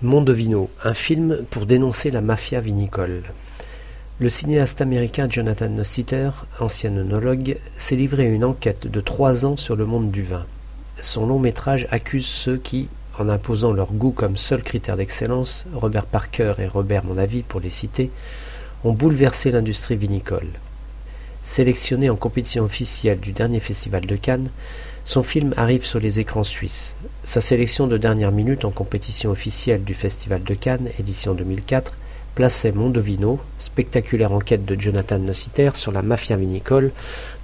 Mondovino, un film pour dénoncer la mafia vinicole. Le cinéaste américain Jonathan Nossiter, ancien œnologue, s'est livré à une enquête de trois ans sur le monde du vin. Son long métrage accuse ceux qui, en imposant leur goût comme seul critère d'excellence, Robert Parker et Robert Mondavi pour les citer, ont bouleversé l'industrie vinicole. Sélectionné en compétition officielle du dernier festival de Cannes, son film arrive sur les écrans suisses. Sa sélection de dernière minute en compétition officielle du Festival de Cannes, édition 2004, plaçait Mondovino, spectaculaire enquête de Jonathan Nossiter sur la mafia vinicole,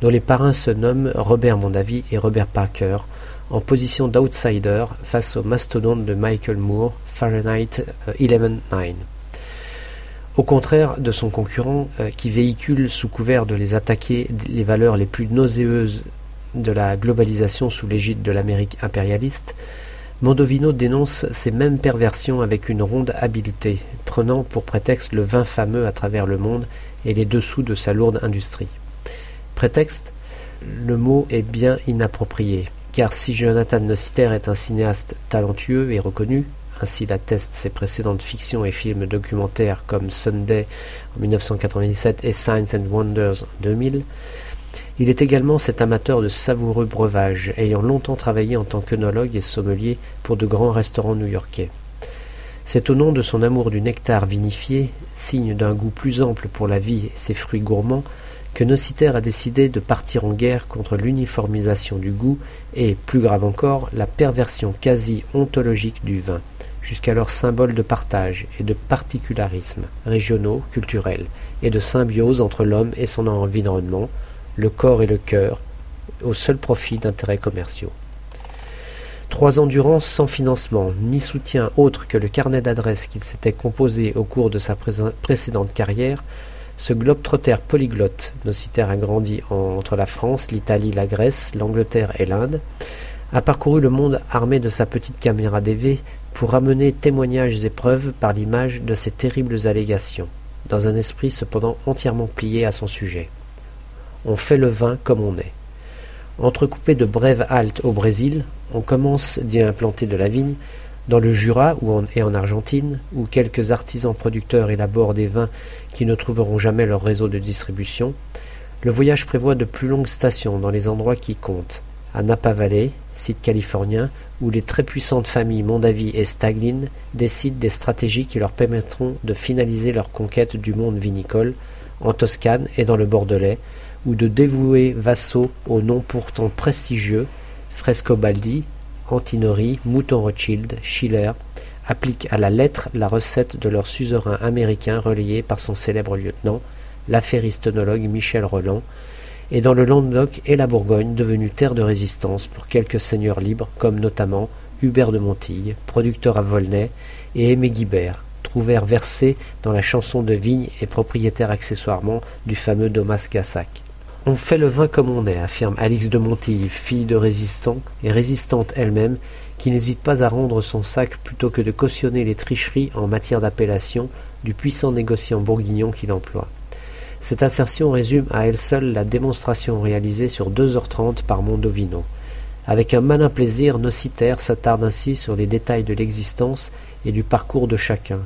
dont les parrains se nomment Robert Mondavi et Robert Parker, en position d'outsider face au mastodonte de Michael Moore, Fahrenheit 11.9. Euh, au contraire de son concurrent, euh, qui véhicule sous couvert de les attaquer les valeurs les plus nauséeuses de la globalisation sous l'égide de l'Amérique impérialiste, Mondovino dénonce ces mêmes perversions avec une ronde habileté, prenant pour prétexte le vin fameux à travers le monde et les dessous de sa lourde industrie. Prétexte Le mot est bien inapproprié, car si Jonathan Nossiter est un cinéaste talentueux et reconnu, ainsi l'attestent ses précédentes fictions et films documentaires comme Sunday en 1997 et Signs and Wonders en 2000, il est également cet amateur de savoureux breuvages, ayant longtemps travaillé en tant qu'œnologue et sommelier pour de grands restaurants new-yorkais. C'est au nom de son amour du nectar vinifié, signe d'un goût plus ample pour la vie et ses fruits gourmands, que Nociter a décidé de partir en guerre contre l'uniformisation du goût et, plus grave encore, la perversion quasi ontologique du vin, jusqu'alors symbole de partage et de particularisme régionaux, culturels, et de symbiose entre l'homme et son environnement, le corps et le cœur, au seul profit d'intérêts commerciaux. Trois ans durant, sans financement, ni soutien autre que le carnet d'adresses qu'il s'était composé au cours de sa précédente carrière, ce globe-trotter polyglotte, Nocitaire a grandi entre la France, l'Italie, la Grèce, l'Angleterre et l'Inde, a parcouru le monde armé de sa petite caméra DV pour ramener témoignages et preuves par l'image de ces terribles allégations, dans un esprit cependant entièrement plié à son sujet. On fait le vin comme on est. Entrecoupé de brèves haltes au Brésil, on commence d'y implanter de la vigne, dans le Jura ou et en Argentine, où quelques artisans producteurs élaborent des vins qui ne trouveront jamais leur réseau de distribution, le voyage prévoit de plus longues stations dans les endroits qui comptent. À Napa Valley, site californien, où les très puissantes familles Mondavi et Staglin décident des stratégies qui leur permettront de finaliser leur conquête du monde vinicole, en Toscane et dans le Bordelais, ou de dévoués vassaux au nom pourtant prestigieux, Frescobaldi, Antinori, Mouton Rothschild, Schiller, appliquent à la lettre la recette de leur suzerain américain relayé par son célèbre lieutenant, l'affairiste-œnologue Michel Roland, et dans le Languedoc et la Bourgogne devenue terre de résistance pour quelques seigneurs libres comme notamment Hubert de Montille, producteur à Volnay, et Aimé Guibert, trouvèrent versés dans la chanson de vigne et propriétaire accessoirement du fameux Domas Gassac. On fait le vin comme on est, affirme Alix de Montilly, fille de résistant et résistante elle-même, qui n'hésite pas à rendre son sac plutôt que de cautionner les tricheries en matière d'appellation du puissant négociant bourguignon qu'il emploie. Cette assertion résume à elle seule la démonstration réalisée sur deux heures trente par Mondovino. Avec un malin plaisir, Nocitaire s'attarde ainsi sur les détails de l'existence et du parcours de chacun,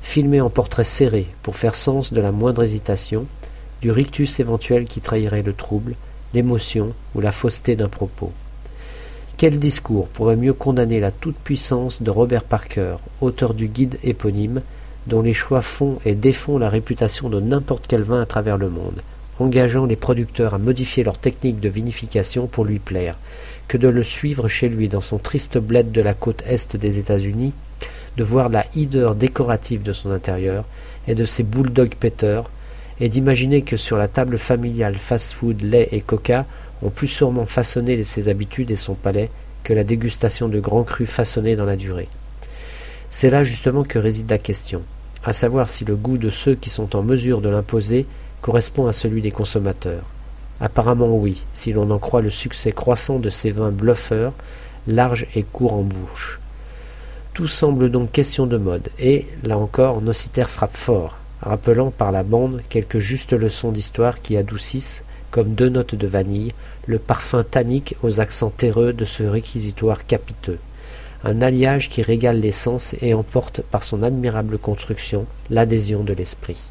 filmé en portrait serré pour faire sens de la moindre hésitation, du rictus éventuel qui trahirait le trouble, l'émotion ou la fausseté d'un propos. Quel discours pourrait mieux condamner la toute-puissance de Robert Parker, auteur du guide éponyme, dont les choix font et défont la réputation de n'importe quel vin à travers le monde, engageant les producteurs à modifier leur technique de vinification pour lui plaire, que de le suivre chez lui dans son triste bled de la côte est des États-Unis, de voir la hideur décorative de son intérieur et de ses bulldogs péteurs, et d'imaginer que sur la table familiale fast-food, lait et coca ont plus sûrement façonné ses habitudes et son palais que la dégustation de grands crus façonnés dans la durée. C'est là justement que réside la question, à savoir si le goût de ceux qui sont en mesure de l'imposer correspond à celui des consommateurs. Apparemment oui, si l'on en croit le succès croissant de ces vins bluffeurs, larges et courts en bouche. Tout semble donc question de mode, et, là encore, Nocitaire frappe fort, rappelant par la bande quelques justes leçons d'histoire qui adoucissent, comme deux notes de vanille, le parfum tannique aux accents terreux de ce réquisitoire capiteux. un alliage qui régale les sens et emporte par son admirable construction l'adhésion de l'esprit.